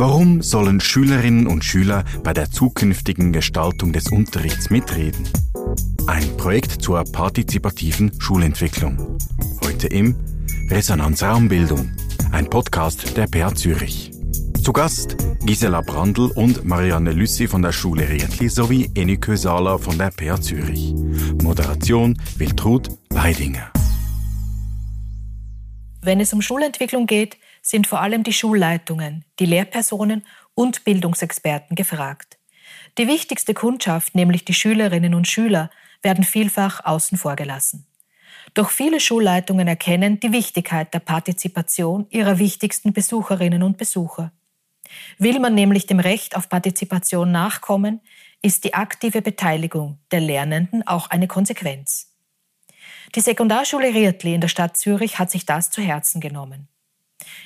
Warum sollen Schülerinnen und Schüler bei der zukünftigen Gestaltung des Unterrichts mitreden? Ein Projekt zur partizipativen Schulentwicklung. Heute im Resonanz Raumbildung, ein Podcast der PA Zürich. Zu Gast Gisela Brandl und Marianne Lüssi von der Schule Rietli sowie Enike Sala von der PA Zürich. Moderation Wiltrud Weidinger. Wenn es um Schulentwicklung geht, sind vor allem die Schulleitungen, die Lehrpersonen und Bildungsexperten gefragt. Die wichtigste Kundschaft, nämlich die Schülerinnen und Schüler, werden vielfach außen vor gelassen. Doch viele Schulleitungen erkennen die Wichtigkeit der Partizipation ihrer wichtigsten Besucherinnen und Besucher. Will man nämlich dem Recht auf Partizipation nachkommen, ist die aktive Beteiligung der Lernenden auch eine Konsequenz. Die Sekundarschule Rietli in der Stadt Zürich hat sich das zu Herzen genommen.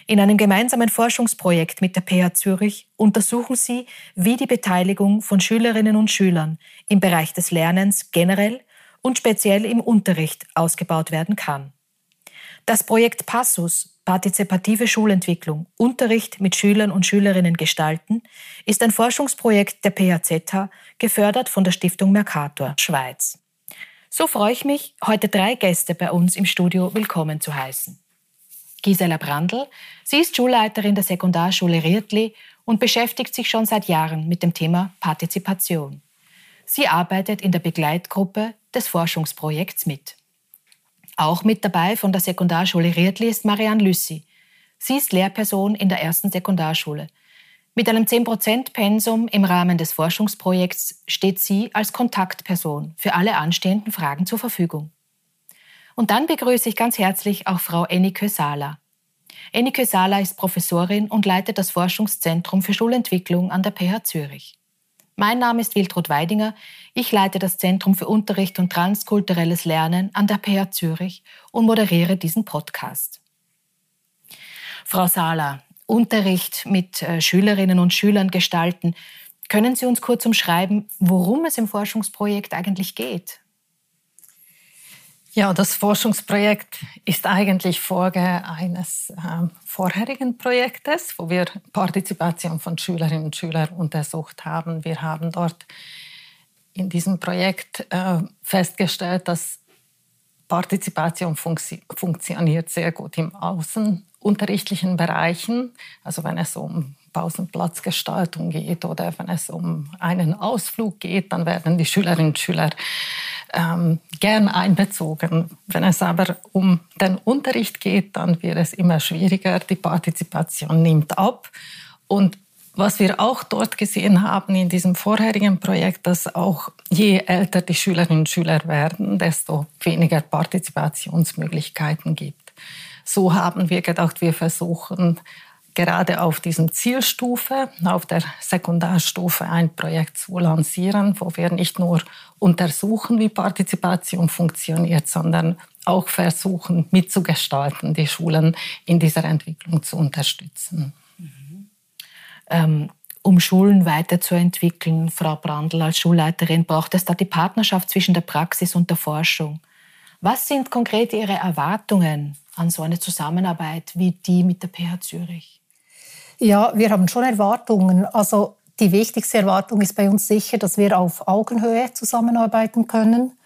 In einem gemeinsamen Forschungsprojekt mit der PH Zürich untersuchen sie, wie die Beteiligung von Schülerinnen und Schülern im Bereich des Lernens generell und speziell im Unterricht ausgebaut werden kann. Das Projekt Passus Partizipative Schulentwicklung, Unterricht mit Schülern und Schülerinnen gestalten, ist ein Forschungsprojekt der PHZH, gefördert von der Stiftung Mercator Schweiz. So freue ich mich, heute drei Gäste bei uns im Studio willkommen zu heißen. Gisela Brandl. Sie ist Schulleiterin der Sekundarschule Rietli und beschäftigt sich schon seit Jahren mit dem Thema Partizipation. Sie arbeitet in der Begleitgruppe des Forschungsprojekts mit. Auch mit dabei von der Sekundarschule Rietli ist Marianne Lüssi. Sie ist Lehrperson in der ersten Sekundarschule. Mit einem 10%-Pensum im Rahmen des Forschungsprojekts steht sie als Kontaktperson für alle anstehenden Fragen zur Verfügung. Und dann begrüße ich ganz herzlich auch Frau Enike Sala. Enike Sala ist Professorin und leitet das Forschungszentrum für Schulentwicklung an der PH Zürich. Mein Name ist Wiltrud Weidinger. Ich leite das Zentrum für Unterricht und transkulturelles Lernen an der PH Zürich und moderiere diesen Podcast. Frau Sala, Unterricht mit äh, Schülerinnen und Schülern gestalten. Können Sie uns kurz umschreiben, worum es im Forschungsprojekt eigentlich geht? Ja, das Forschungsprojekt ist eigentlich Folge eines äh, vorherigen Projektes, wo wir Partizipation von Schülerinnen und Schülern untersucht haben. Wir haben dort in diesem Projekt äh, festgestellt, dass Partizipation funktio funktioniert sehr gut im außenunterrichtlichen Bereichen, also wenn es um Pausenplatzgestaltung geht oder wenn es um einen Ausflug geht, dann werden die Schülerinnen und Schüler ähm, gern einbezogen. Wenn es aber um den Unterricht geht, dann wird es immer schwieriger. Die Partizipation nimmt ab. Und was wir auch dort gesehen haben in diesem vorherigen Projekt, dass auch je älter die Schülerinnen und Schüler werden, desto weniger Partizipationsmöglichkeiten gibt. So haben wir gedacht, wir versuchen gerade auf diesem Zielstufe, auf der Sekundarstufe ein Projekt zu lancieren, wo wir nicht nur untersuchen, wie Partizipation funktioniert, sondern auch versuchen mitzugestalten, die Schulen in dieser Entwicklung zu unterstützen. Mhm. Ähm, um Schulen weiterzuentwickeln, Frau Brandl als Schulleiterin, braucht es da die Partnerschaft zwischen der Praxis und der Forschung. Was sind konkret Ihre Erwartungen an so eine Zusammenarbeit wie die mit der PH Zürich? Ja, wir haben schon Erwartungen. Also die wichtigste Erwartung ist bei uns sicher, dass wir auf Augenhöhe zusammenarbeiten können.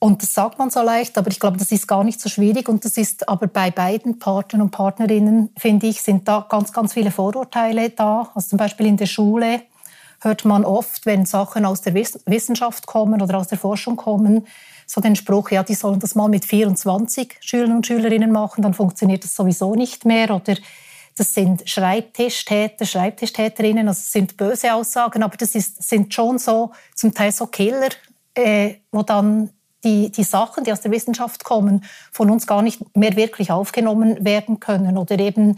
Und das sagt man so leicht, aber ich glaube, das ist gar nicht so schwierig. Und das ist aber bei beiden Partnern und Partnerinnen, finde ich, sind da ganz, ganz viele Vorurteile da. Also zum Beispiel in der Schule hört man oft, wenn Sachen aus der Wissenschaft kommen oder aus der Forschung kommen, so den Spruch, ja, die sollen das mal mit 24 Schülern und Schülerinnen machen, dann funktioniert das sowieso nicht mehr. Oder das sind Schreibtischtäter, Schreibtischtäterinnen, also das sind böse Aussagen, aber das ist, sind schon so zum Teil so Killer, äh, wo dann die, die Sachen, die aus der Wissenschaft kommen, von uns gar nicht mehr wirklich aufgenommen werden können oder eben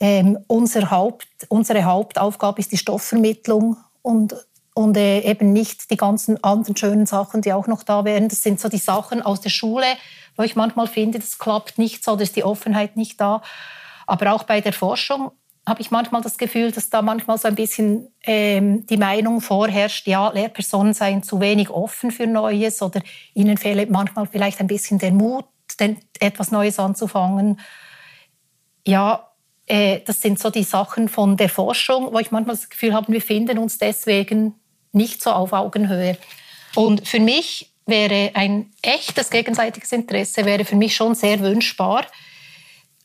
ähm, unser Haupt, unsere Hauptaufgabe ist die Stoffvermittlung und, und äh, eben nicht die ganzen anderen schönen Sachen, die auch noch da wären. Das sind so die Sachen aus der Schule, wo ich manchmal finde, das klappt nicht so, da ist die Offenheit nicht da. Aber auch bei der Forschung habe ich manchmal das Gefühl, dass da manchmal so ein bisschen ähm, die Meinung vorherrscht, ja, Lehrpersonen seien zu wenig offen für Neues oder ihnen fehle manchmal vielleicht ein bisschen der Mut, denn etwas Neues anzufangen. Ja, äh, das sind so die Sachen von der Forschung, wo ich manchmal das Gefühl habe, wir finden uns deswegen nicht so auf Augenhöhe. Und für mich wäre ein echtes gegenseitiges Interesse wäre für mich schon sehr wünschbar.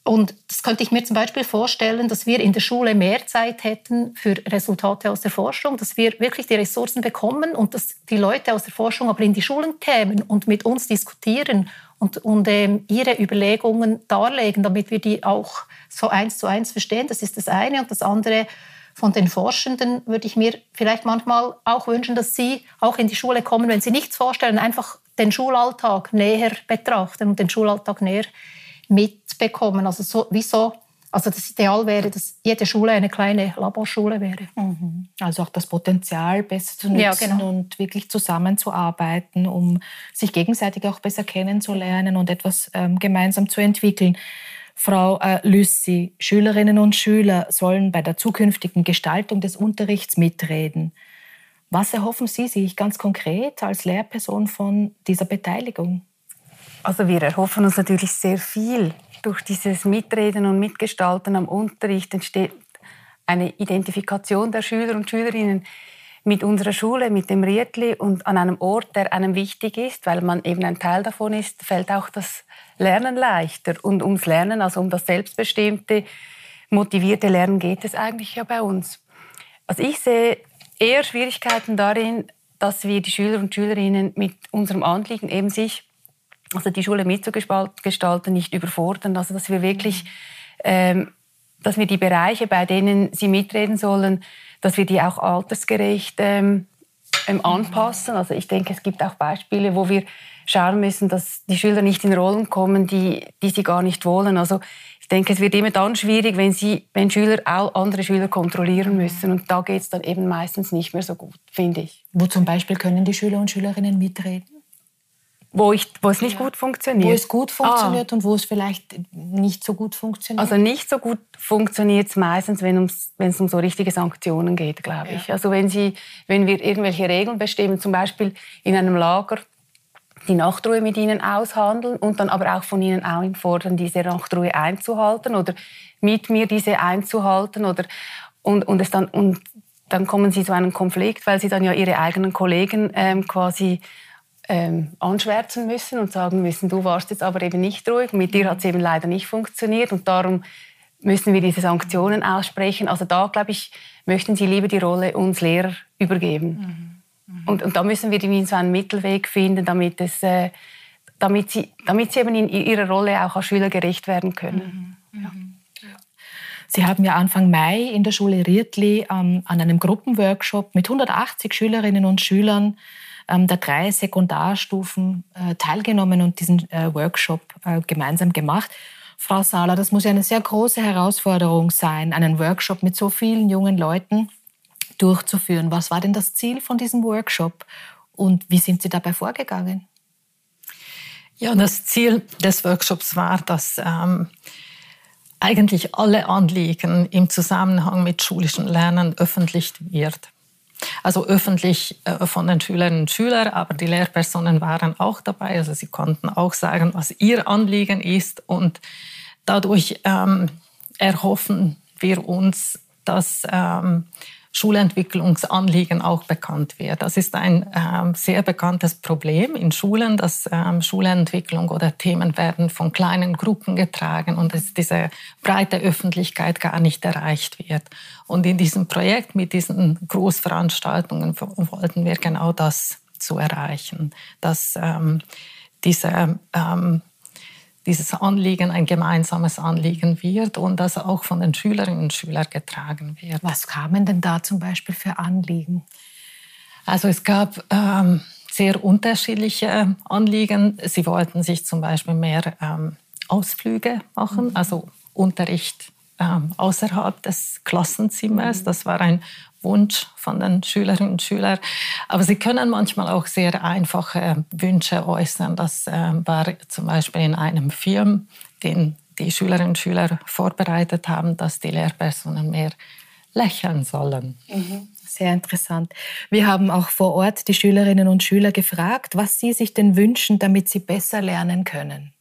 Und das könnte ich mir zum Beispiel vorstellen, dass wir in der Schule mehr Zeit hätten für Resultate aus der Forschung, dass wir wirklich die Ressourcen bekommen und dass die Leute aus der Forschung aber in die Schulen kämen und mit uns diskutieren und, und ähm, ihre Überlegungen darlegen, damit wir die auch so eins zu eins verstehen. Das ist das eine. Und das andere, von den Forschenden würde ich mir vielleicht manchmal auch wünschen, dass sie auch in die Schule kommen, wenn sie nichts vorstellen, einfach den Schulalltag näher betrachten und den Schulalltag näher mitbekommen. Also so, wieso? Also das Ideal wäre, dass jede Schule eine kleine Laborschule wäre. Mhm. Also auch das Potenzial besser zu nutzen ja, genau. und wirklich zusammenzuarbeiten, um sich gegenseitig auch besser kennenzulernen und etwas ähm, gemeinsam zu entwickeln. Frau äh, Lüssi, Schülerinnen und Schüler sollen bei der zukünftigen Gestaltung des Unterrichts mitreden. Was erhoffen Sie sich ganz konkret als Lehrperson von dieser Beteiligung? Also wir erhoffen uns natürlich sehr viel. Durch dieses Mitreden und Mitgestalten am Unterricht entsteht eine Identifikation der Schüler und Schülerinnen mit unserer Schule, mit dem Rietli und an einem Ort, der einem wichtig ist, weil man eben ein Teil davon ist, fällt auch das Lernen leichter. Und ums Lernen, also um das selbstbestimmte, motivierte Lernen geht es eigentlich ja bei uns. Also ich sehe eher Schwierigkeiten darin, dass wir die Schüler und Schülerinnen mit unserem Anliegen eben sich also die Schule mitzugestalten, nicht überfordern. Also dass wir wirklich, ähm, dass wir die Bereiche, bei denen sie mitreden sollen, dass wir die auch altersgerecht ähm, ähm, anpassen. Also ich denke, es gibt auch Beispiele, wo wir schauen müssen, dass die Schüler nicht in Rollen kommen, die, die sie gar nicht wollen. Also ich denke, es wird immer dann schwierig, wenn, sie, wenn Schüler auch andere Schüler kontrollieren müssen. Und da geht es dann eben meistens nicht mehr so gut, finde ich. Wo zum Beispiel können die Schüler und Schülerinnen mitreden? Wo, ich, wo es nicht ja. gut funktioniert. Wo es gut funktioniert ah. und wo es vielleicht nicht so gut funktioniert. Also nicht so gut funktioniert es meistens, wenn, wenn es um so richtige Sanktionen geht, glaube ja. ich. Also wenn, Sie, wenn wir irgendwelche Regeln bestimmen, zum Beispiel in einem Lager die Nachtruhe mit ihnen aushandeln und dann aber auch von ihnen einfordern, diese Nachtruhe einzuhalten oder mit mir diese einzuhalten oder und, und es dann und dann kommen sie zu einem Konflikt, weil sie dann ja ihre eigenen Kollegen ähm, quasi ähm, anschwärzen müssen und sagen müssen, du warst jetzt aber eben nicht ruhig, mit dir hat es eben leider nicht funktioniert und darum müssen wir diese Sanktionen aussprechen. Also da, glaube ich, möchten sie lieber die Rolle uns Lehrer übergeben. Mhm. Mhm. Und, und da müssen wir irgendwie so einen Mittelweg finden, damit, es, äh, damit, sie, damit sie eben in ihrer Rolle auch als Schüler gerecht werden können. Mhm. Ja. Mhm. Sie haben ja Anfang Mai in der Schule Rietli ähm, an einem Gruppenworkshop mit 180 Schülerinnen und Schülern der drei Sekundarstufen äh, teilgenommen und diesen äh, Workshop äh, gemeinsam gemacht. Frau Sahler, das muss ja eine sehr große Herausforderung sein, einen Workshop mit so vielen jungen Leuten durchzuführen. Was war denn das Ziel von diesem Workshop und wie sind Sie dabei vorgegangen? Ja, das Ziel des Workshops war, dass ähm, eigentlich alle Anliegen im Zusammenhang mit schulischem Lernen öffentlich wird. Also öffentlich äh, von den Schülerinnen und Schülern, aber die Lehrpersonen waren auch dabei. Also sie konnten auch sagen, was ihr Anliegen ist. Und dadurch ähm, erhoffen wir uns, dass ähm, Schulentwicklungsanliegen auch bekannt wird. Das ist ein ähm, sehr bekanntes Problem in Schulen, dass ähm, Schulentwicklung oder Themen werden von kleinen Gruppen getragen und dass diese breite Öffentlichkeit gar nicht erreicht wird. Und in diesem Projekt mit diesen Großveranstaltungen wollten wir genau das zu erreichen, dass ähm, diese dieses Anliegen ein gemeinsames Anliegen wird und das auch von den Schülerinnen und Schülern getragen wird. Was kamen denn da zum Beispiel für Anliegen? Also es gab ähm, sehr unterschiedliche Anliegen. Sie wollten sich zum Beispiel mehr ähm, Ausflüge machen, mhm. also Unterricht ähm, außerhalb des Klassenzimmers. Mhm. Das war ein Wunsch von den Schülerinnen und Schülern. Aber sie können manchmal auch sehr einfache Wünsche äußern. Das äh, war zum Beispiel in einem Film, den die Schülerinnen und Schüler vorbereitet haben, dass die Lehrpersonen mehr lächeln sollen. Mhm. Sehr interessant. Wir haben auch vor Ort die Schülerinnen und Schüler gefragt, was sie sich denn wünschen, damit sie besser lernen können.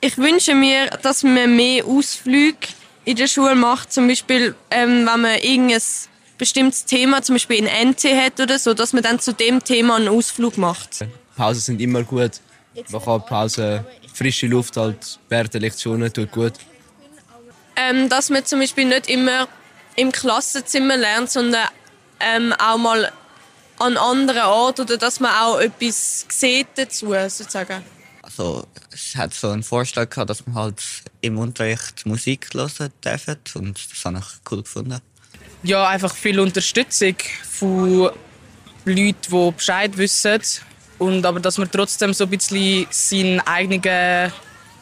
Ich wünsche mir, dass wir mehr Ausflüge in der Schule macht, zum Beispiel, ähm, wenn man irgendein bestimmtes Thema, zum Beispiel ein NT hat oder so, dass man dann zu dem Thema einen Ausflug macht. Pausen sind immer gut. Man kann Pause, frische Luft halt während der Lektionen tut gut. Ähm, dass man zum Beispiel nicht immer im Klassenzimmer lernt, sondern ähm, auch mal an anderen Ort oder dass man auch etwas sieht dazu sozusagen. Also es hat so einen Vorschlag gehabt, dass man halt im Unterricht Musik hören darf und das habe ich cool gefunden. Ja, einfach viel Unterstützung von Leuten, die Bescheid wissen und aber dass man trotzdem so ein bisschen seinen eigenen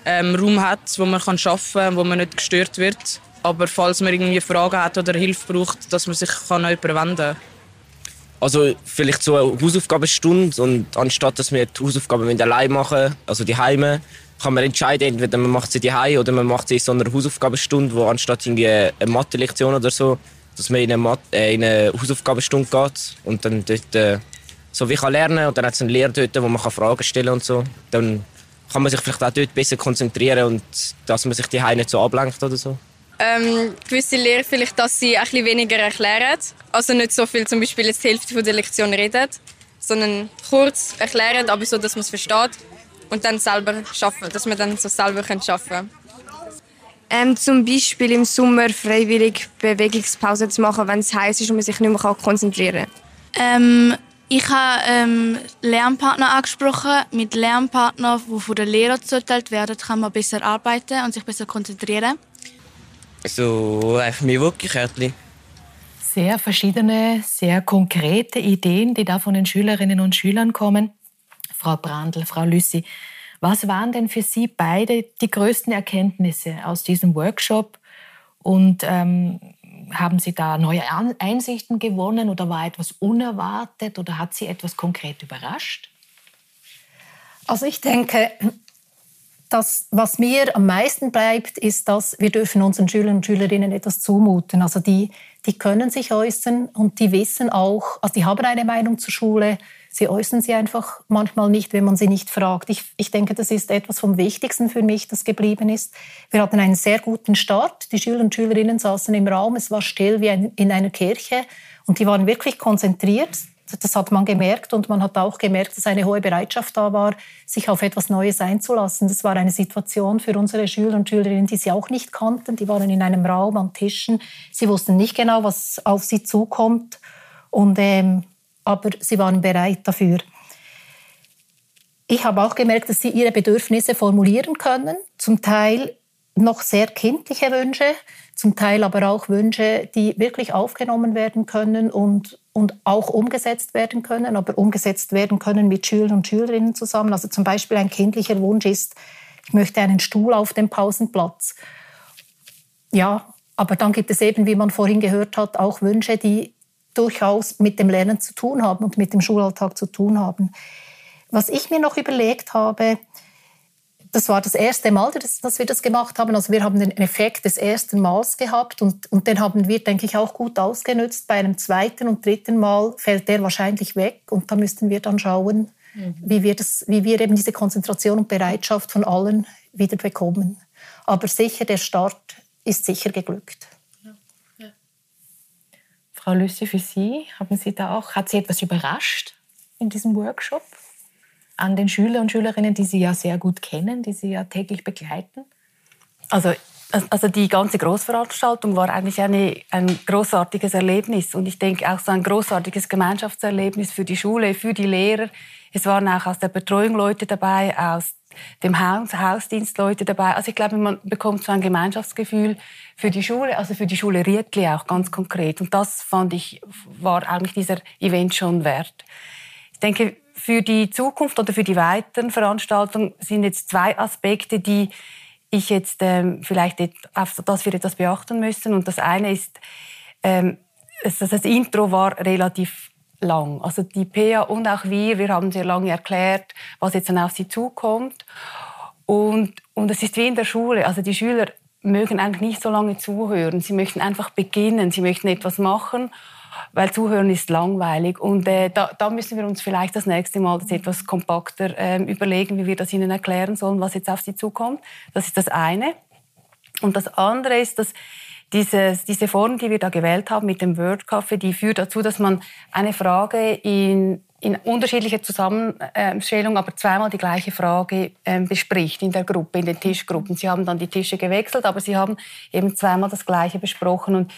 ähm, Raum hat, wo man kann arbeiten kann, wo man nicht gestört wird. Aber falls man irgendwie Fragen hat oder Hilfe braucht, dass man sich kann an kann. Also vielleicht so eine Hausaufgabenstunde und anstatt dass wir die Hausaufgaben allein machen, also die Heime, kann man entscheiden, entweder man macht sie die oder man macht sie in so einer Hausaufgabenstunde, wo anstatt irgendwie eine Mathe-Lektion oder so, dass man in eine, Mathe, äh, in eine Hausaufgabenstunde geht und dann dort äh, so wie kann lernen und dann hat es einen Lehrer dort, wo man kann Fragen stellen und so. Dann kann man sich vielleicht auch dort besser konzentrieren und dass man sich die nicht so ablenkt oder so. Ähm, gewisse Lehrer vielleicht, dass sie ein bisschen weniger erklären. Also nicht so viel zum Beispiel jetzt die Hälfte der Lektion reden, sondern kurz erklären, aber so, dass man es versteht. Und dann selber schaffen, dass man dann so selber schaffen kann. Ähm, zum Beispiel im Sommer freiwillig Bewegungspause zu machen, wenn es heiß ist und man sich nicht mehr konzentrieren kann. Ähm, ich habe ähm, Lernpartner angesprochen. Mit Lernpartnern, die von den Lehrern zugeteilt werden, kann man besser arbeiten und sich besser konzentrieren. So einfach mir wirklich Kärtchen. Sehr verschiedene, sehr konkrete Ideen, die da von den Schülerinnen und Schülern kommen. Frau Brandl, Frau Lüssi, was waren denn für Sie beide die größten Erkenntnisse aus diesem Workshop? Und ähm, haben Sie da neue Einsichten gewonnen oder war etwas unerwartet oder hat Sie etwas konkret überrascht? Also ich denke, das, was mir am meisten bleibt, ist, dass wir dürfen unseren Schülern und Schülerinnen etwas zumuten. Also die, die können sich äußern und die wissen auch, also die haben eine Meinung zur Schule, sie äußern sie einfach manchmal nicht, wenn man sie nicht fragt. Ich, ich denke, das ist etwas vom Wichtigsten für mich, das geblieben ist. Wir hatten einen sehr guten Start. Die Schüler und Schülerinnen saßen im Raum, es war still wie in einer Kirche und die waren wirklich konzentriert. Das hat man gemerkt und man hat auch gemerkt, dass eine hohe Bereitschaft da war, sich auf etwas Neues einzulassen. Das war eine Situation für unsere Schüler und Schülerinnen, die sie auch nicht kannten. Die waren in einem Raum an Tischen. Sie wussten nicht genau, was auf sie zukommt. Und ähm, aber sie waren bereit dafür. Ich habe auch gemerkt, dass sie ihre Bedürfnisse formulieren können, zum Teil noch sehr kindliche Wünsche, zum Teil aber auch Wünsche, die wirklich aufgenommen werden können und, und auch umgesetzt werden können, aber umgesetzt werden können mit Schülern und Schülerinnen zusammen. Also zum Beispiel ein kindlicher Wunsch ist, ich möchte einen Stuhl auf dem Pausenplatz. Ja, aber dann gibt es eben, wie man vorhin gehört hat, auch Wünsche, die durchaus mit dem Lernen zu tun haben und mit dem Schulalltag zu tun haben. Was ich mir noch überlegt habe, das war das erste Mal, dass wir das gemacht haben. Also wir haben den Effekt des ersten Mals gehabt und, und den haben wir, denke ich, auch gut ausgenutzt. Bei einem zweiten und dritten Mal fällt der wahrscheinlich weg und da müssten wir dann schauen, mhm. wie, wir das, wie wir eben diese Konzentration und Bereitschaft von allen wieder bekommen. Aber sicher, der Start ist sicher geglückt. Frau Lüsse, für Sie, haben Sie da auch, hat Sie etwas überrascht in diesem Workshop an den Schüler und Schülerinnen, die Sie ja sehr gut kennen, die Sie ja täglich begleiten? Also, also die ganze Großveranstaltung war eigentlich eine, ein großartiges Erlebnis und ich denke auch so ein großartiges Gemeinschaftserlebnis für die Schule, für die Lehrer. Es waren auch aus der Betreuung Leute dabei, aus dem Haus, Hausdienst Leute dabei. Also ich glaube, man bekommt so ein Gemeinschaftsgefühl für die Schule, also für die Schule Rietli auch ganz konkret. Und das fand ich, war eigentlich dieser Event schon wert. Ich denke, für die Zukunft oder für die weiteren Veranstaltungen sind jetzt zwei Aspekte, die ich jetzt ähm, vielleicht, auf das wir etwas beachten müssen. Und das eine ist, ähm, das Intro war relativ lang. Also die PA und auch wir, wir haben sehr lange erklärt, was jetzt dann auf sie zukommt. Und, und es ist wie in der Schule. Also die Schüler mögen eigentlich nicht so lange zuhören. Sie möchten einfach beginnen, sie möchten etwas machen, weil Zuhören ist langweilig. Und äh, da, da, müssen wir uns vielleicht das nächste Mal das etwas kompakter äh, überlegen, wie wir das ihnen erklären sollen, was jetzt auf sie zukommt. Das ist das eine. Und das andere ist, dass dieses, diese Form, die wir da gewählt haben mit dem Word Café, die führt dazu, dass man eine Frage in, in unterschiedlicher Zusammenstellung, aber zweimal die gleiche Frage äh, bespricht in der Gruppe, in den Tischgruppen. Sie haben dann die Tische gewechselt, aber sie haben eben zweimal das Gleiche besprochen. Und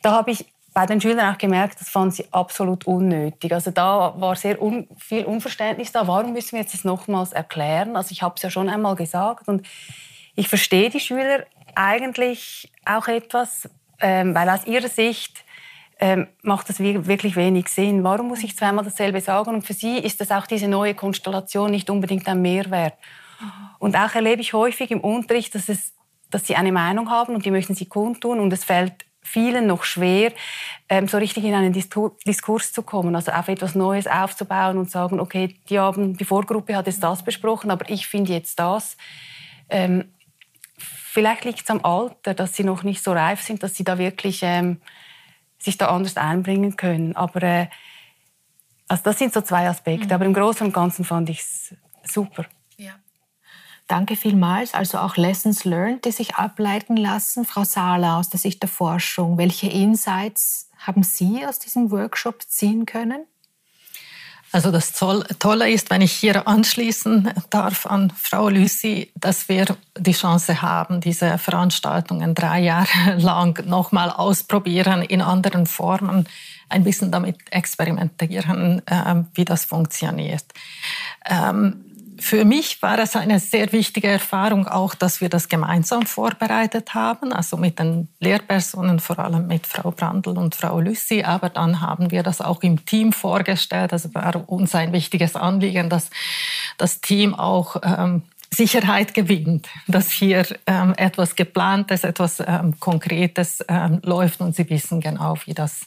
da habe ich bei den Schülern auch gemerkt, das fanden sie absolut unnötig. Also da war sehr un viel Unverständnis da. Warum müssen wir jetzt das nochmals erklären? Also ich habe es ja schon einmal gesagt und ich verstehe die Schüler eigentlich auch etwas, ähm, weil aus ihrer Sicht ähm, macht das wirklich wenig Sinn. Warum muss ich zweimal dasselbe sagen? Und für sie ist das auch diese neue Konstellation nicht unbedingt ein Mehrwert. Und auch erlebe ich häufig im Unterricht, dass, es, dass sie eine Meinung haben und die möchten sie kundtun und es fällt vielen noch schwer, ähm, so richtig in einen Diskurs zu kommen, also auf etwas Neues aufzubauen und sagen, okay, die, haben, die Vorgruppe hat jetzt das besprochen, aber ich finde jetzt das. Ähm, vielleicht liegt es am Alter, dass sie noch nicht so reif sind, dass sie da wirklich ähm, sich da anders einbringen können. Aber äh, also das sind so zwei Aspekte. Mhm. Aber im Großen und Ganzen fand ich es super. Danke vielmals. Also auch Lessons learned, die sich ableiten lassen. Frau Sala, aus der Sicht der Forschung, welche Insights haben Sie aus diesem Workshop ziehen können? Also das Tolle ist, wenn ich hier anschließen darf an Frau Lucy, dass wir die Chance haben, diese Veranstaltungen drei Jahre lang nochmal ausprobieren in anderen Formen, ein bisschen damit experimentieren, ähm, wie das funktioniert. Für mich war es eine sehr wichtige Erfahrung auch, dass wir das gemeinsam vorbereitet haben, also mit den Lehrpersonen, vor allem mit Frau Brandl und Frau Lüssi. Aber dann haben wir das auch im Team vorgestellt. Also war uns ein wichtiges Anliegen, dass das Team auch ähm, Sicherheit gewinnt, dass hier ähm, etwas Geplantes, etwas ähm, Konkretes ähm, läuft und sie wissen genau, wie das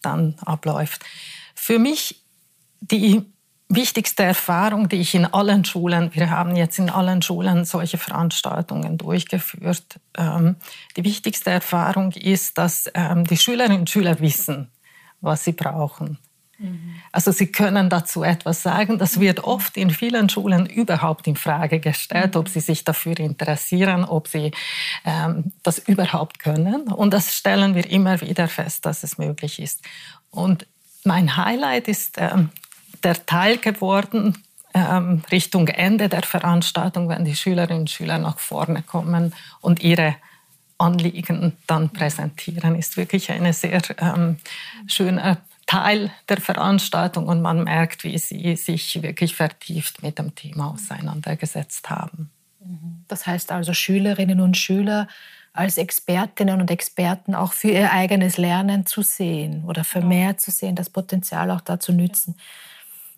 dann abläuft. Für mich die wichtigste Erfahrung, die ich in allen Schulen, wir haben jetzt in allen Schulen solche Veranstaltungen durchgeführt, ähm, die wichtigste Erfahrung ist, dass ähm, die Schülerinnen und Schüler wissen, was sie brauchen. Mhm. Also sie können dazu etwas sagen. Das wird oft in vielen Schulen überhaupt in Frage gestellt, ob sie sich dafür interessieren, ob sie ähm, das überhaupt können. Und das stellen wir immer wieder fest, dass es möglich ist. Und mein Highlight ist ähm, der Teil geworden, ähm, Richtung Ende der Veranstaltung, wenn die Schülerinnen und Schüler nach vorne kommen und ihre Anliegen dann präsentieren, ist wirklich ein sehr ähm, schöner Teil der Veranstaltung und man merkt, wie sie sich wirklich vertieft mit dem Thema auseinandergesetzt haben. Das heißt also, Schülerinnen und Schüler als Expertinnen und Experten auch für ihr eigenes Lernen zu sehen oder vermehrt zu sehen, das Potenzial auch da zu nützen. Ja.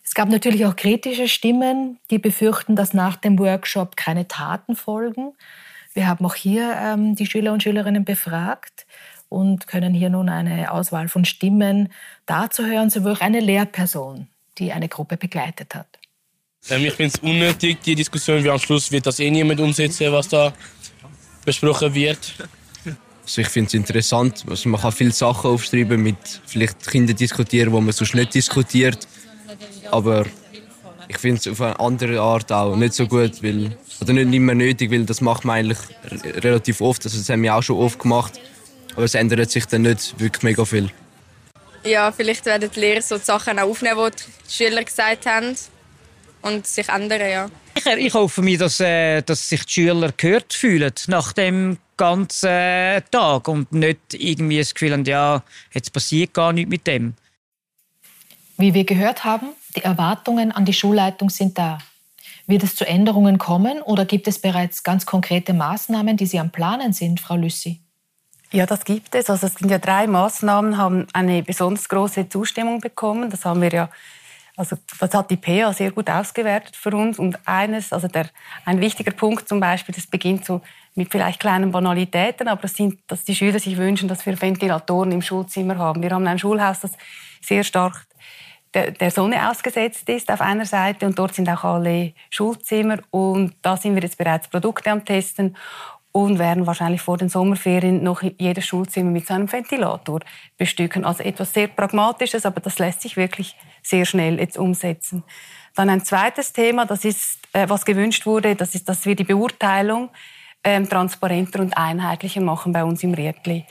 Es gab natürlich auch kritische Stimmen, die befürchten, dass nach dem Workshop keine Taten folgen. Wir haben auch hier ähm, die Schüler und Schülerinnen befragt und können hier nun eine Auswahl von Stimmen dazu hören, sowie auch eine Lehrperson, die eine Gruppe begleitet hat. Ähm, ich finde es unnötig, die Diskussion, wie am Schluss wird das eh niemand umsetzen, was da besprochen wird. Also ich finde es interessant, also man kann viele Sachen aufschreiben, mit vielleicht Kindern diskutieren, wo man sonst nicht diskutiert. Aber ich finde es auf eine andere Art auch nicht so gut, weil, oder nicht mehr nötig, weil das macht man eigentlich relativ oft. Also das haben wir auch schon oft gemacht, aber es ändert sich dann nicht wirklich mega viel. Ja, vielleicht werden die Lehrer so die Sachen auch aufnehmen, die die Schüler gesagt haben und sich ändern, ja. Ich, ich hoffe mir, dass, äh, dass sich die Schüler gehört fühlen nach dem ganzen äh, Tag und nicht irgendwie das Gefühl haben, ja, jetzt passiert gar nichts mit dem. Wie wir gehört haben, die Erwartungen an die Schulleitung sind da. Wird es zu Änderungen kommen oder gibt es bereits ganz konkrete Maßnahmen, die Sie am Planen sind, Frau Lüssi? Ja, das gibt es. Also es sind ja drei Maßnahmen, haben eine besonders große Zustimmung bekommen. Das haben wir ja, also das hat die PA sehr gut ausgewertet für uns. Und eines, also der, ein wichtiger Punkt zum Beispiel, das beginnt so mit vielleicht kleinen Banalitäten, aber das sind, dass die Schüler sich wünschen, dass wir Ventilatoren im Schulzimmer haben. Wir haben ein Schulhaus, das sehr stark der, der Sonne ausgesetzt ist auf einer Seite und dort sind auch alle Schulzimmer und da sind wir jetzt bereits Produkte am Testen und werden wahrscheinlich vor den Sommerferien noch jedes Schulzimmer mit so einem Ventilator bestücken. Also etwas sehr Pragmatisches, aber das lässt sich wirklich sehr schnell jetzt umsetzen. Dann ein zweites Thema, das ist, äh, was gewünscht wurde, das ist, dass wir die Beurteilung ähm, transparenter und einheitlicher machen bei uns im Rietli.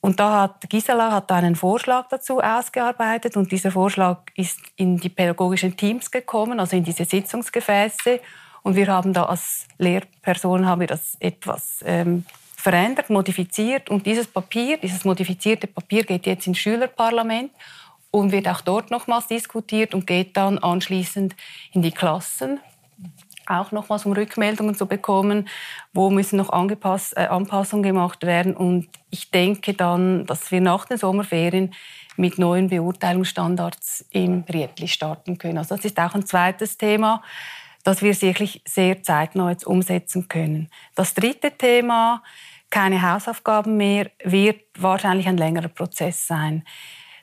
Und da hat Gisela hat einen Vorschlag dazu ausgearbeitet und dieser Vorschlag ist in die pädagogischen Teams gekommen, also in diese Sitzungsgefäße. Und wir haben da als Lehrperson haben wir das etwas ähm, verändert, modifiziert und dieses Papier, dieses modifizierte Papier geht jetzt ins Schülerparlament und wird auch dort nochmals diskutiert und geht dann anschließend in die Klassen auch nochmals um Rückmeldungen zu bekommen, wo müssen noch angepasst, äh, Anpassungen gemacht werden. Und ich denke dann, dass wir nach den Sommerferien mit neuen Beurteilungsstandards im Rietli starten können. Also das ist auch ein zweites Thema, das wir wirklich sehr zeitnah jetzt umsetzen können. Das dritte Thema, keine Hausaufgaben mehr, wird wahrscheinlich ein längerer Prozess sein.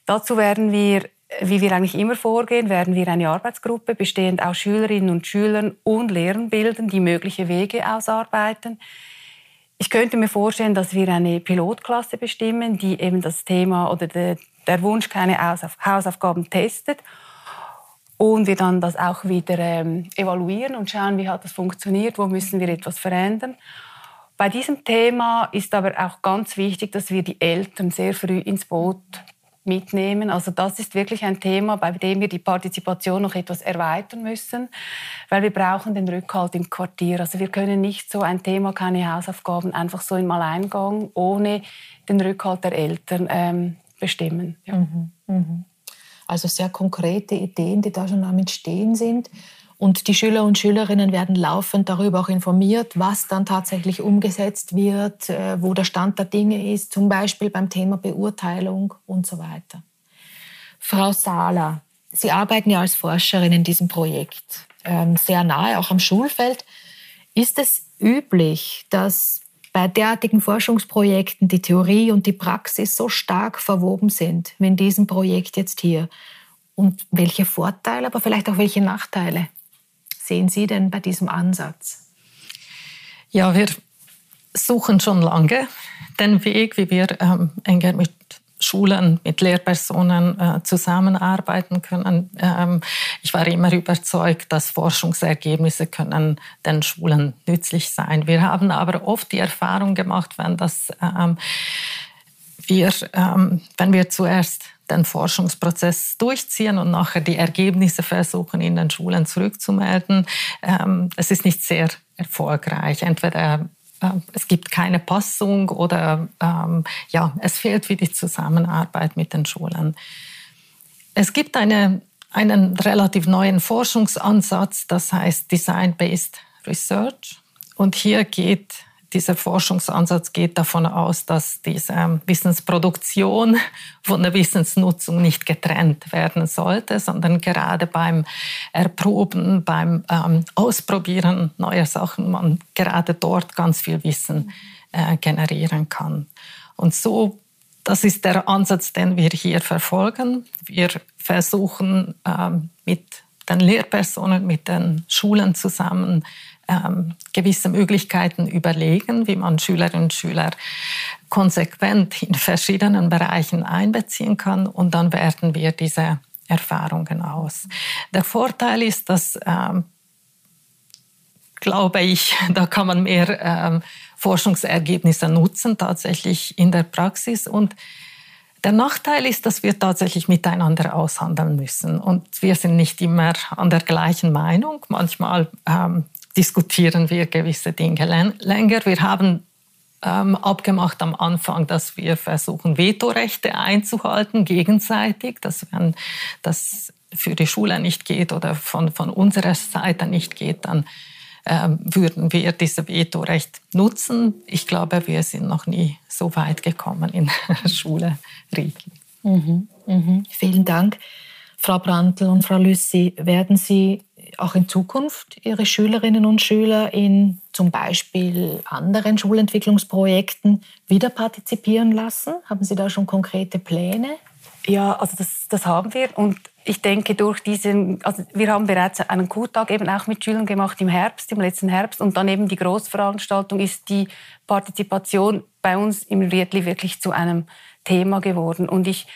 Dazu werden wir wie wir eigentlich immer vorgehen, werden wir eine Arbeitsgruppe bestehend aus Schülerinnen und Schülern und Lehrern bilden, die mögliche Wege ausarbeiten. Ich könnte mir vorstellen, dass wir eine Pilotklasse bestimmen, die eben das Thema oder der, Wunsch keine Hausaufgaben testet und wir dann das auch wieder ähm, evaluieren und schauen, wie hat das funktioniert, wo müssen wir etwas verändern. Bei diesem Thema ist aber auch ganz wichtig, dass wir die Eltern sehr früh ins Boot mitnehmen. Also das ist wirklich ein Thema, bei dem wir die Partizipation noch etwas erweitern müssen, weil wir brauchen den Rückhalt im Quartier. Also wir können nicht so ein Thema, keine Hausaufgaben, einfach so im Alleingang ohne den Rückhalt der Eltern ähm, bestimmen. Ja. Mhm, mh. Also sehr konkrete Ideen, die da schon am Entstehen sind. Und die Schüler und Schülerinnen werden laufend darüber auch informiert, was dann tatsächlich umgesetzt wird, äh, wo der Stand der Dinge ist, zum Beispiel beim Thema Beurteilung und so weiter. Frau Sala, Sie arbeiten ja als Forscherin in diesem Projekt, ähm, sehr nahe auch am Schulfeld. Ist es üblich, dass bei derartigen Forschungsprojekten die Theorie und die Praxis so stark verwoben sind, wie in diesem Projekt jetzt hier? Und welche Vorteile, aber vielleicht auch welche Nachteile sehen Sie denn bei diesem Ansatz? Ja, wir suchen schon lange den Weg, wie wir ähm, enger mit Schulen, mit Lehrpersonen äh, zusammenarbeiten können. Ähm, ich war immer überzeugt, dass Forschungsergebnisse können den Schulen nützlich sein. Wir haben aber oft die Erfahrung gemacht, wenn das ähm, wir, ähm, wenn wir zuerst den Forschungsprozess durchziehen und nachher die Ergebnisse versuchen, in den Schulen zurückzumelden. Ähm, es ist nicht sehr erfolgreich. Entweder äh, es gibt keine Passung oder ähm, ja, es fehlt wie die Zusammenarbeit mit den Schulen. Es gibt eine, einen relativ neuen Forschungsansatz, das heißt Design-Based Research. Und hier geht dieser Forschungsansatz geht davon aus, dass diese Wissensproduktion von der Wissensnutzung nicht getrennt werden sollte, sondern gerade beim Erproben, beim ähm, Ausprobieren neuer Sachen, man gerade dort ganz viel Wissen äh, generieren kann. Und so, das ist der Ansatz, den wir hier verfolgen. Wir versuchen ähm, mit den Lehrpersonen, mit den Schulen zusammen ähm, gewisse Möglichkeiten überlegen, wie man Schülerinnen und Schüler konsequent in verschiedenen Bereichen einbeziehen kann und dann werten wir diese Erfahrungen aus. Der Vorteil ist, dass ähm, glaube ich, da kann man mehr ähm, Forschungsergebnisse nutzen, tatsächlich in der Praxis. Und der Nachteil ist, dass wir tatsächlich miteinander aushandeln müssen. Und wir sind nicht immer an der gleichen Meinung. Manchmal ähm, diskutieren wir gewisse Dinge länger. Wir haben ähm, abgemacht am Anfang, dass wir versuchen, Vetorechte einzuhalten, gegenseitig, dass wenn das für die Schule nicht geht oder von, von unserer Seite nicht geht, dann ähm, würden wir dieses Vetorecht nutzen. Ich glaube, wir sind noch nie so weit gekommen in der Schule. Mhm, mhm. Vielen Dank. Frau Brandl und Frau Lüssi, werden Sie auch in Zukunft Ihre Schülerinnen und Schüler in zum Beispiel anderen Schulentwicklungsprojekten wieder partizipieren lassen? Haben Sie da schon konkrete Pläne? Ja, also das, das haben wir und ich denke durch diesen, also wir haben bereits einen Kurtag eben auch mit Schülern gemacht im Herbst, im letzten Herbst und dann eben die Großveranstaltung ist die Partizipation bei uns im Rietli wirklich zu einem Thema geworden und ich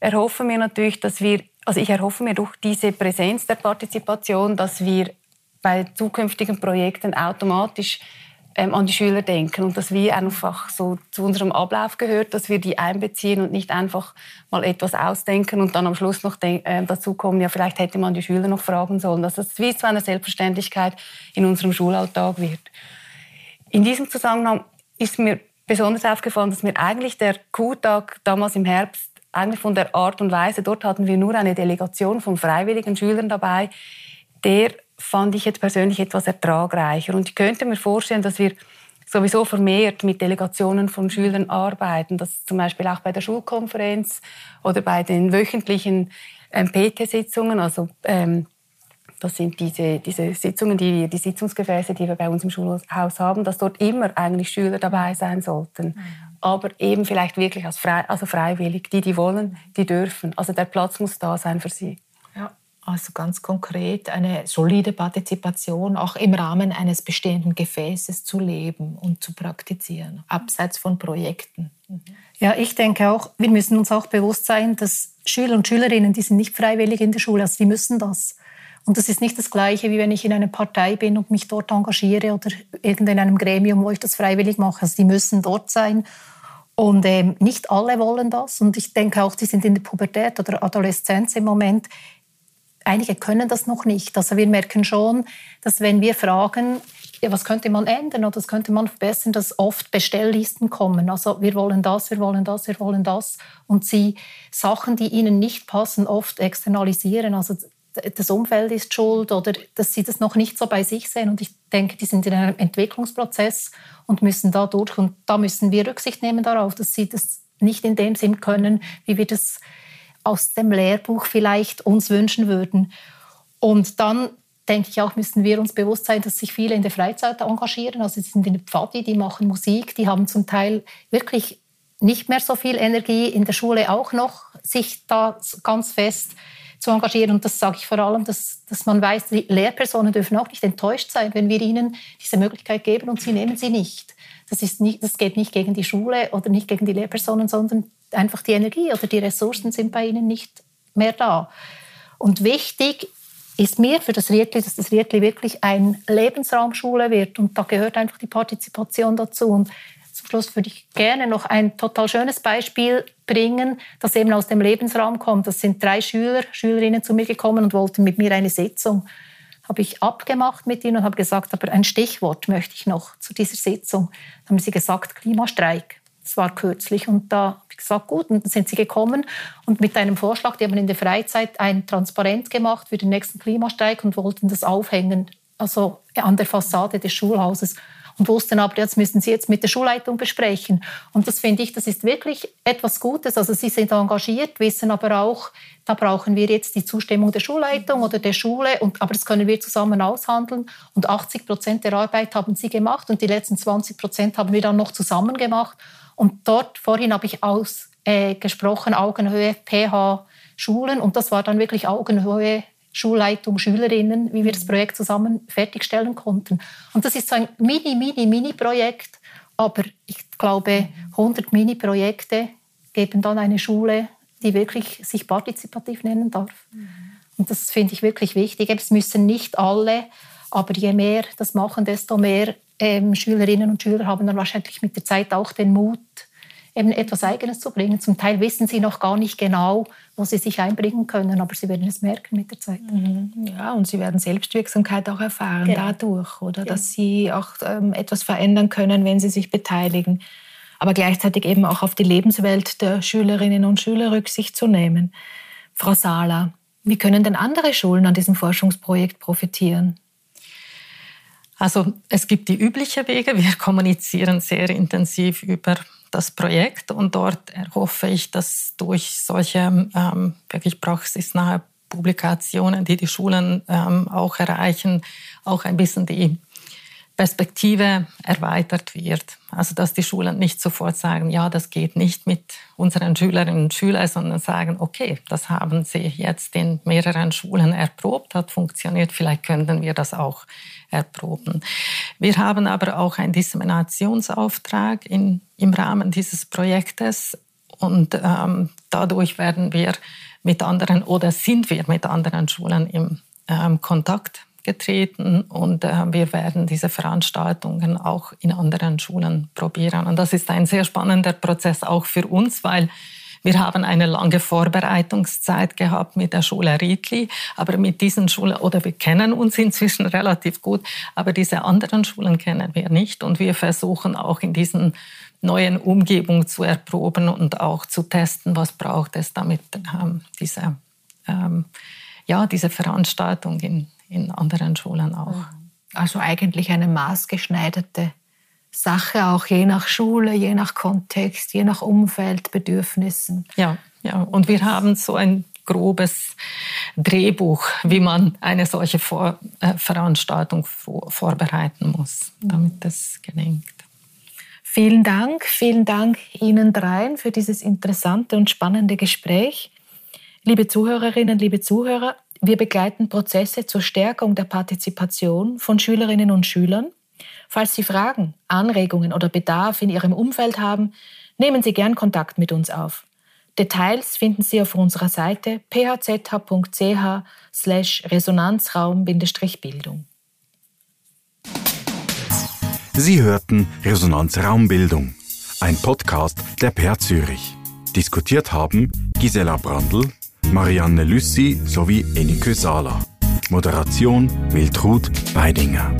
erhoffe mir natürlich, dass wir also ich erhoffe mir durch diese Präsenz der Partizipation, dass wir bei zukünftigen Projekten automatisch ähm, an die Schüler denken und dass wir einfach so zu unserem Ablauf gehört, dass wir die einbeziehen und nicht einfach mal etwas ausdenken und dann am Schluss noch äh, dazu kommen, ja vielleicht hätte man die Schüler noch fragen sollen, dass das wie zu einer Selbstverständlichkeit in unserem Schulalltag wird. In diesem Zusammenhang ist mir besonders aufgefallen, dass mir eigentlich der Q-Tag damals im Herbst eigentlich von der Art und Weise, dort hatten wir nur eine Delegation von freiwilligen Schülern dabei, der fand ich jetzt persönlich etwas ertragreicher. Und ich könnte mir vorstellen, dass wir sowieso vermehrt mit Delegationen von Schülern arbeiten, dass zum Beispiel auch bei der Schulkonferenz oder bei den wöchentlichen ähm, PT-Sitzungen, also ähm, das sind diese, diese Sitzungen, die wir, die Sitzungsgefäße, die wir bei uns im Schulhaus haben, dass dort immer eigentlich Schüler dabei sein sollten. Mhm. Aber eben vielleicht wirklich als frei, also freiwillig. Die, die wollen, die dürfen. Also der Platz muss da sein für sie. Also ganz konkret eine solide Partizipation auch im Rahmen eines bestehenden Gefäßes zu leben und zu praktizieren, abseits von Projekten. Ja, ich denke auch, wir müssen uns auch bewusst sein, dass Schüler und Schülerinnen, die sind nicht freiwillig in der Schule, also die müssen das. Und das ist nicht das Gleiche, wie wenn ich in einer Partei bin und mich dort engagiere oder in einem Gremium, wo ich das freiwillig mache. Also müssen dort sein. Und ähm, nicht alle wollen das. Und ich denke auch, die sind in der Pubertät oder Adoleszenz im Moment einige können das noch nicht. Also wir merken schon, dass wenn wir fragen, ja, was könnte man ändern oder was könnte man verbessern, dass oft Bestelllisten kommen. Also wir wollen das, wir wollen das, wir wollen das. Und sie Sachen, die ihnen nicht passen, oft externalisieren. Also das Umfeld ist schuld oder dass sie das noch nicht so bei sich sehen. Und ich denke, die sind in einem Entwicklungsprozess und müssen da durch. Und da müssen wir Rücksicht nehmen darauf, dass sie das nicht in dem Sinn können, wie wir das aus dem Lehrbuch vielleicht uns wünschen würden. Und dann denke ich auch, müssen wir uns bewusst sein, dass sich viele in der Freizeit engagieren. Also sie sind in der Pfadi, die machen Musik, die haben zum Teil wirklich nicht mehr so viel Energie, in der Schule auch noch, sich da ganz fest zu engagieren. Und das sage ich vor allem, dass, dass man weiß, die Lehrpersonen dürfen auch nicht enttäuscht sein, wenn wir ihnen diese Möglichkeit geben und sie nehmen sie nicht. Das, ist nicht, das geht nicht gegen die Schule oder nicht gegen die Lehrpersonen, sondern einfach die Energie oder die Ressourcen sind bei ihnen nicht mehr da. Und wichtig ist mir für das Rietli, dass das Rietli wirklich ein Lebensraumschule wird. Und da gehört einfach die Partizipation dazu. Und zum Schluss würde ich gerne noch ein total schönes Beispiel bringen, das eben aus dem Lebensraum kommt. Das sind drei Schüler, Schülerinnen zu mir gekommen und wollten mit mir eine Sitzung. Habe ich abgemacht mit ihnen und habe gesagt, aber ein Stichwort möchte ich noch zu dieser Sitzung. Dann haben sie gesagt, Klimastreik. Das war kürzlich und da habe ich gesagt, gut, und dann sind sie gekommen und mit einem Vorschlag, die haben in der Freizeit ein Transparent gemacht für den nächsten Klimastreik und wollten das aufhängen, also an der Fassade des Schulhauses und wussten aber, das müssen sie jetzt mit der Schulleitung besprechen. Und das finde ich, das ist wirklich etwas Gutes. Also sie sind engagiert, wissen aber auch, da brauchen wir jetzt die Zustimmung der Schulleitung oder der Schule, und, aber das können wir zusammen aushandeln. Und 80 Prozent der Arbeit haben sie gemacht und die letzten 20 Prozent haben wir dann noch zusammen gemacht. Und dort, vorhin habe ich ausgesprochen, äh, Augenhöhe PH Schulen. Und das war dann wirklich Augenhöhe Schulleitung, Schülerinnen, wie wir das Projekt zusammen fertigstellen konnten. Und das ist so ein mini, mini, mini Projekt. Aber ich glaube, 100 Mini-Projekte geben dann eine Schule, die wirklich sich partizipativ nennen darf. Und das finde ich wirklich wichtig. Es müssen nicht alle, aber je mehr das machen, desto mehr ähm, Schülerinnen und Schüler haben dann wahrscheinlich mit der Zeit auch den Mut, eben etwas Eigenes zu bringen. Zum Teil wissen sie noch gar nicht genau, wo sie sich einbringen können, aber sie werden es merken mit der Zeit. Mhm. Ja, und sie werden Selbstwirksamkeit auch erfahren genau. dadurch, oder genau. dass sie auch ähm, etwas verändern können, wenn sie sich beteiligen. Aber gleichzeitig eben auch auf die Lebenswelt der Schülerinnen und Schüler Rücksicht zu nehmen. Frau Sala, wie können denn andere Schulen an diesem Forschungsprojekt profitieren? Also es gibt die üblichen Wege. Wir kommunizieren sehr intensiv über das Projekt und dort hoffe ich, dass durch solche ähm, wirklich praxisnahe Publikationen, die die Schulen ähm, auch erreichen, auch ein bisschen die Perspektive erweitert wird. Also dass die Schulen nicht sofort sagen, ja, das geht nicht mit unseren Schülerinnen und Schülern, sondern sagen, okay, das haben sie jetzt in mehreren Schulen erprobt, hat funktioniert, vielleicht könnten wir das auch erproben. Wir haben aber auch einen Disseminationsauftrag in, im Rahmen dieses Projektes und ähm, dadurch werden wir mit anderen oder sind wir mit anderen Schulen im ähm, Kontakt getreten und äh, wir werden diese Veranstaltungen auch in anderen Schulen probieren. Und das ist ein sehr spannender Prozess auch für uns, weil wir haben eine lange Vorbereitungszeit gehabt mit der Schule Riedli, aber mit diesen Schulen, oder wir kennen uns inzwischen relativ gut, aber diese anderen Schulen kennen wir nicht. Und wir versuchen auch in diesen neuen Umgebungen zu erproben und auch zu testen, was braucht es, damit ähm, diese, ähm, ja, diese Veranstaltung in, in anderen Schulen auch. Also eigentlich eine maßgeschneiderte Sache, auch je nach Schule, je nach Kontext, je nach Umfeld, Bedürfnissen. Ja, ja. Und wir haben so ein grobes Drehbuch, wie man eine solche Vor äh, Veranstaltung vor vorbereiten muss, damit es gelingt. Vielen Dank, vielen Dank Ihnen dreien für dieses interessante und spannende Gespräch. Liebe Zuhörerinnen, liebe Zuhörer, wir begleiten Prozesse zur Stärkung der Partizipation von Schülerinnen und Schülern Falls Sie Fragen, Anregungen oder Bedarf in Ihrem Umfeld haben, nehmen Sie gern Kontakt mit uns auf. Details finden Sie auf unserer Seite phzh.ch Resonanzraum-Bildung. Sie hörten Resonanzraumbildung, ein Podcast der Per Zürich. Diskutiert haben Gisela Brandl, Marianne Lüssi sowie Enike Sala. Moderation Wiltrud Weidinger.